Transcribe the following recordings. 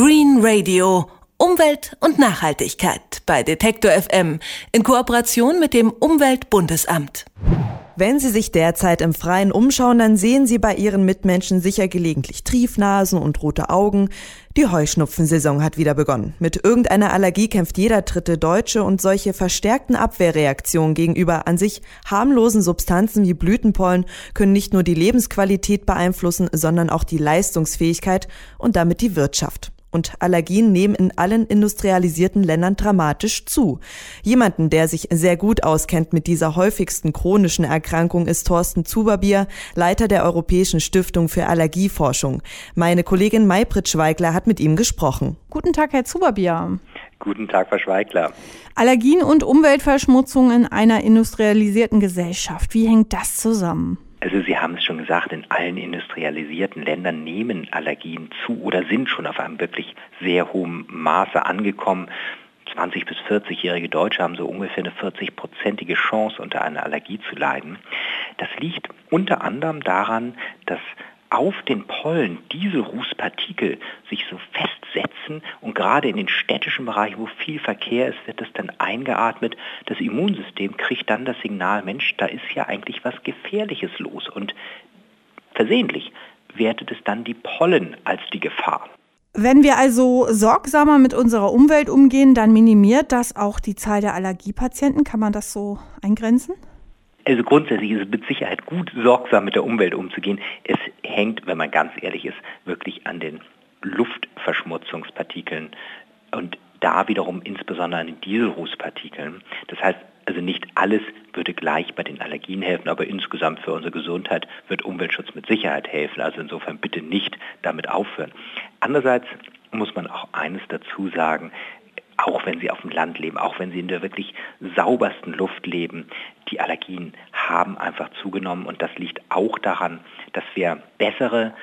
Green Radio. Umwelt und Nachhaltigkeit bei Detektor FM in Kooperation mit dem Umweltbundesamt. Wenn Sie sich derzeit im Freien umschauen, dann sehen Sie bei Ihren Mitmenschen sicher gelegentlich Triefnasen und rote Augen. Die Heuschnupfensaison hat wieder begonnen. Mit irgendeiner Allergie kämpft jeder dritte Deutsche und solche verstärkten Abwehrreaktionen gegenüber an sich harmlosen Substanzen wie Blütenpollen können nicht nur die Lebensqualität beeinflussen, sondern auch die Leistungsfähigkeit und damit die Wirtschaft und Allergien nehmen in allen industrialisierten Ländern dramatisch zu. Jemanden, der sich sehr gut auskennt mit dieser häufigsten chronischen Erkrankung, ist Thorsten Zuberbier, Leiter der Europäischen Stiftung für Allergieforschung. Meine Kollegin Maybrit Schweigler hat mit ihm gesprochen. Guten Tag, Herr Zuberbier. Guten Tag, Frau Schweigler. Allergien und Umweltverschmutzung in einer industrialisierten Gesellschaft. Wie hängt das zusammen? Also Sie haben es schon gesagt, in allen industrialisierten Ländern nehmen Allergien zu oder sind schon auf einem wirklich sehr hohen Maße angekommen. 20 bis 40-jährige Deutsche haben so ungefähr eine 40-prozentige Chance, unter einer Allergie zu leiden. Das liegt unter anderem daran, dass auf den Pollen diese Rußpartikel sich so festsetzen und gerade in den städtischen Bereichen, wo viel Verkehr ist, wird das dann eingeatmet. Das Immunsystem kriegt dann das Signal, Mensch, da ist ja eigentlich was Gefährliches los und versehentlich wertet es dann die Pollen als die Gefahr. Wenn wir also sorgsamer mit unserer Umwelt umgehen, dann minimiert das auch die Zahl der Allergiepatienten. Kann man das so eingrenzen? Also grundsätzlich ist es mit Sicherheit gut, sorgsam mit der Umwelt umzugehen. Es hängt, wenn man ganz ehrlich ist, wirklich an den Luftverschmutzungspartikeln und da wiederum insbesondere an den Dieselrußpartikeln. Das heißt, also nicht alles würde gleich bei den Allergien helfen, aber insgesamt für unsere Gesundheit wird Umweltschutz mit Sicherheit helfen. Also insofern bitte nicht damit aufhören. Andererseits muss man auch eines dazu sagen, auch wenn sie auf dem Land leben, auch wenn sie in der wirklich saubersten Luft leben, die Allergien haben einfach zugenommen und das liegt auch daran, dass wir bessere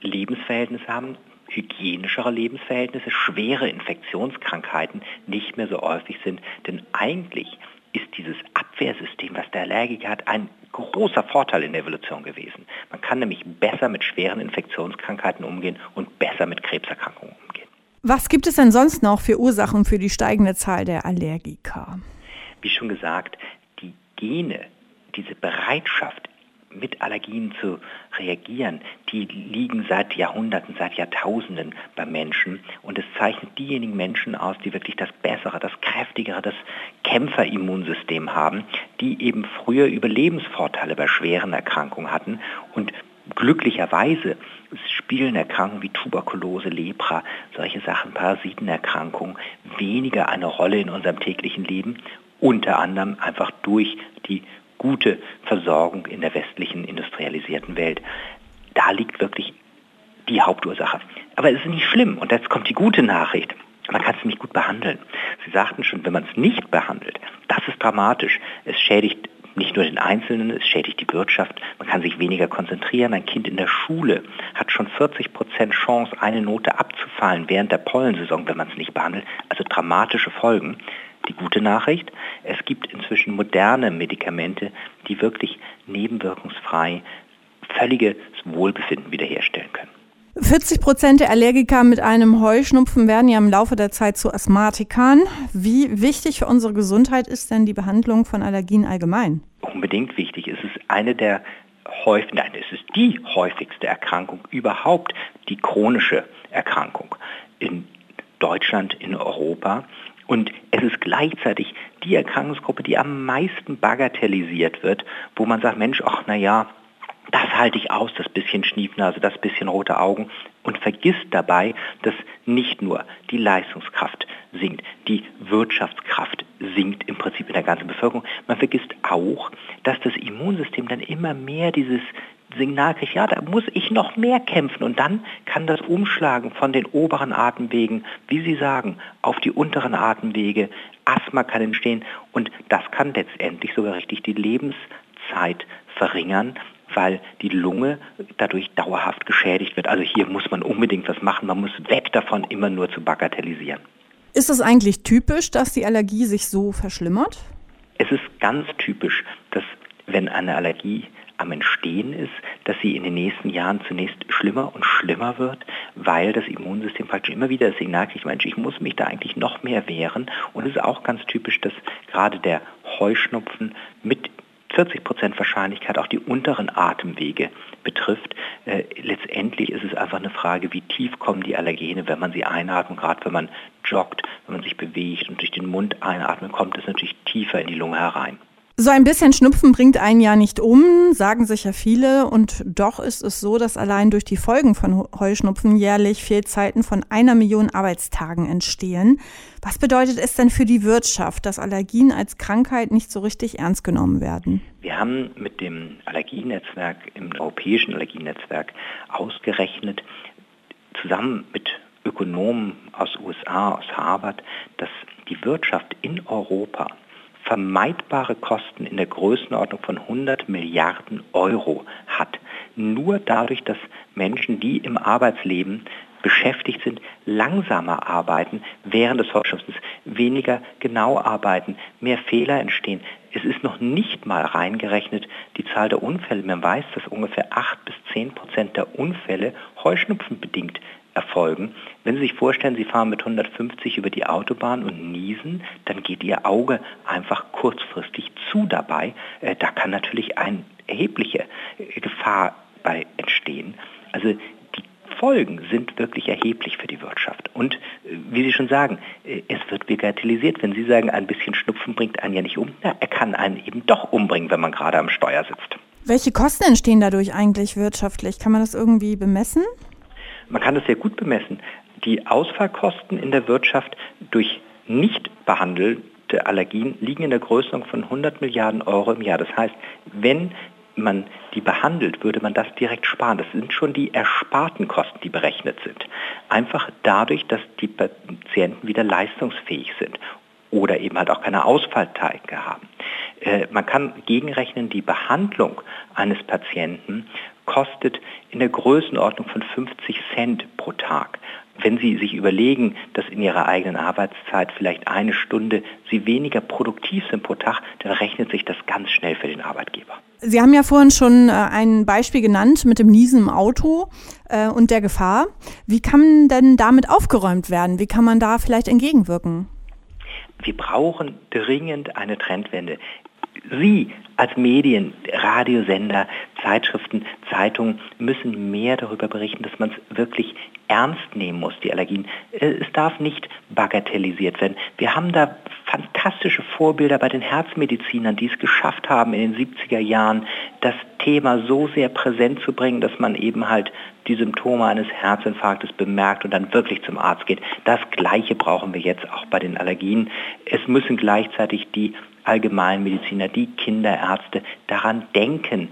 Lebensverhältnisse haben, hygienischere Lebensverhältnisse, schwere Infektionskrankheiten nicht mehr so häufig sind, denn eigentlich ist dieses Abwehrsystem, was der Allergiker hat, ein großer Vorteil in der Evolution gewesen. Man kann nämlich besser mit schweren Infektionskrankheiten umgehen und besser mit Krebserkrankungen. Was gibt es denn sonst noch für Ursachen für die steigende Zahl der Allergiker? Wie schon gesagt, die Gene, diese Bereitschaft, mit Allergien zu reagieren, die liegen seit Jahrhunderten, seit Jahrtausenden bei Menschen. Und es zeichnet diejenigen Menschen aus, die wirklich das bessere, das kräftigere, das Kämpferimmunsystem haben, die eben früher Überlebensvorteile bei schweren Erkrankungen hatten und glücklicherweise spielen Erkrankungen wie Tuberkulose, Lepra, solche Sachen, Parasitenerkrankungen weniger eine Rolle in unserem täglichen Leben, unter anderem einfach durch die gute Versorgung in der westlichen industrialisierten Welt. Da liegt wirklich die Hauptursache. Aber es ist nicht schlimm und jetzt kommt die gute Nachricht. Man kann es nicht gut behandeln. Sie sagten schon, wenn man es nicht behandelt, das ist dramatisch. Es schädigt nicht nur den Einzelnen, es schädigt die Wirtschaft, man kann sich weniger konzentrieren. Ein Kind in der Schule hat schon 40 Prozent Chance, eine Note abzufallen während der Pollensaison, wenn man es nicht behandelt. Also dramatische Folgen. Die gute Nachricht, es gibt inzwischen moderne Medikamente, die wirklich nebenwirkungsfrei völliges Wohlbefinden wiederherstellen können. 40 Prozent der Allergiker mit einem Heuschnupfen werden ja im Laufe der Zeit zu Asthmatikern. Wie wichtig für unsere Gesundheit ist denn die Behandlung von Allergien allgemein? Unbedingt wichtig. Es ist eine der häufig, nein, es ist die häufigste Erkrankung überhaupt, die chronische Erkrankung in Deutschland, in Europa. Und es ist gleichzeitig die Erkrankungsgruppe, die am meisten bagatellisiert wird, wo man sagt, Mensch, ach na ja, das halte ich aus, das bisschen Schniefnase, das bisschen rote Augen und vergisst dabei, dass nicht nur die Leistungskraft sinkt, die Wirtschaftskraft sinkt im Prinzip in der ganzen Bevölkerung. Man vergisst auch, dass das Immunsystem dann immer mehr dieses Signal kriegt, ja, da muss ich noch mehr kämpfen und dann kann das umschlagen von den oberen Atemwegen, wie Sie sagen, auf die unteren Atemwege. Asthma kann entstehen und das kann letztendlich sogar richtig die Lebenszeit verringern, weil die Lunge dadurch dauerhaft geschädigt wird. Also hier muss man unbedingt was machen. Man muss weg davon, immer nur zu bagatellisieren. Ist es eigentlich typisch, dass die Allergie sich so verschlimmert? Es ist ganz typisch, dass wenn eine Allergie am Entstehen ist, dass sie in den nächsten Jahren zunächst schlimmer und schlimmer wird, weil das Immunsystem praktisch immer wieder das Signal kriegt, Mensch, ich muss mich da eigentlich noch mehr wehren. Und es ist auch ganz typisch, dass gerade der Heuschnupfen mit 40 Prozent Wahrscheinlichkeit auch die unteren Atemwege betrifft. Äh, letztendlich ist es einfach eine Frage, wie tief kommen die Allergene, wenn man sie einatmet, gerade wenn man joggt, wenn man sich bewegt und durch den Mund einatmet, kommt es natürlich tiefer in die Lunge herein. So ein bisschen Schnupfen bringt einen ja nicht um, sagen sich ja viele. Und doch ist es so, dass allein durch die Folgen von Heuschnupfen jährlich Fehlzeiten von einer Million Arbeitstagen entstehen. Was bedeutet es denn für die Wirtschaft, dass Allergien als Krankheit nicht so richtig ernst genommen werden? Wir haben mit dem Allergienetzwerk, im europäischen Allergienetzwerk ausgerechnet, zusammen mit Ökonomen aus USA, aus Harvard, dass die Wirtschaft in Europa vermeidbare Kosten in der Größenordnung von 100 Milliarden Euro hat. Nur dadurch, dass Menschen, die im Arbeitsleben beschäftigt sind, langsamer arbeiten während des Fortschrittens, weniger genau arbeiten, mehr Fehler entstehen. Es ist noch nicht mal reingerechnet die Zahl der Unfälle. Man weiß, dass ungefähr 8 bis 10 Prozent der Unfälle heuschnupfenbedingt erfolgen. Wenn Sie sich vorstellen, Sie fahren mit 150 über die Autobahn und niesen, dann geht Ihr Auge einfach kurzfristig zu dabei. Äh, da kann natürlich eine erhebliche Gefahr bei entstehen. Also Folgen sind wirklich erheblich für die Wirtschaft. Und äh, wie Sie schon sagen, es wird bagatellisiert. Wenn Sie sagen, ein bisschen Schnupfen bringt einen ja nicht um, na, er kann einen eben doch umbringen, wenn man gerade am Steuer sitzt. Welche Kosten entstehen dadurch eigentlich wirtschaftlich? Kann man das irgendwie bemessen? Man kann das sehr gut bemessen. Die Ausfallkosten in der Wirtschaft durch nicht behandelte Allergien liegen in der Größenordnung von 100 Milliarden Euro im Jahr. Das heißt, wenn man die behandelt, würde man das direkt sparen. Das sind schon die ersparten Kosten, die berechnet sind. Einfach dadurch, dass die Patienten wieder leistungsfähig sind oder eben halt auch keine Ausfallteige haben. Äh, man kann gegenrechnen, die Behandlung eines Patienten kostet in der Größenordnung von 50 Cent pro Tag. Wenn Sie sich überlegen, dass in Ihrer eigenen Arbeitszeit vielleicht eine Stunde Sie weniger produktiv sind pro Tag, dann rechnet sich das ganz schnell für den Arbeitgeber. Sie haben ja vorhin schon äh, ein Beispiel genannt mit dem Niesen im Auto äh, und der Gefahr. Wie kann denn damit aufgeräumt werden? Wie kann man da vielleicht entgegenwirken? Wir brauchen dringend eine Trendwende. Sie als Medien, Radiosender, Zeitschriften, Zeitungen müssen mehr darüber berichten, dass man es wirklich ernst nehmen muss, die Allergien. Äh, es darf nicht bagatellisiert werden. Wir haben da fantastische Vorbilder bei den Herzmedizinern, die es geschafft haben, in den 70er Jahren das Thema so sehr präsent zu bringen, dass man eben halt die Symptome eines Herzinfarktes bemerkt und dann wirklich zum Arzt geht. Das Gleiche brauchen wir jetzt auch bei den Allergien. Es müssen gleichzeitig die Allgemeinmediziner, die Kinderärzte daran denken,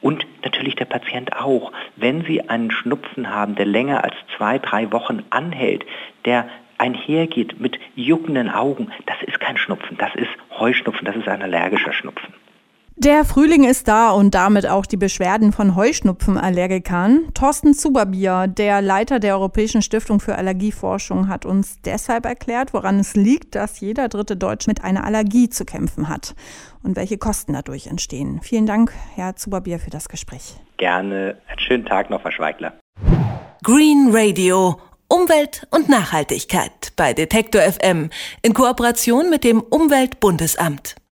und natürlich der Patient auch. Wenn Sie einen Schnupfen haben, der länger als zwei, drei Wochen anhält, der einhergeht mit juckenden Augen, das ist kein Schnupfen, das ist Heuschnupfen, das ist ein allergischer Schnupfen. Der Frühling ist da und damit auch die Beschwerden von Heuschnupfenallergikern. Thorsten Zuberbier, der Leiter der Europäischen Stiftung für Allergieforschung, hat uns deshalb erklärt, woran es liegt, dass jeder dritte Deutsch mit einer Allergie zu kämpfen hat und welche Kosten dadurch entstehen. Vielen Dank, Herr Zuberbier, für das Gespräch. Gerne. Einen schönen Tag noch, Frau Schweigler. Green Radio. Umwelt und Nachhaltigkeit bei Detektor FM in Kooperation mit dem Umweltbundesamt.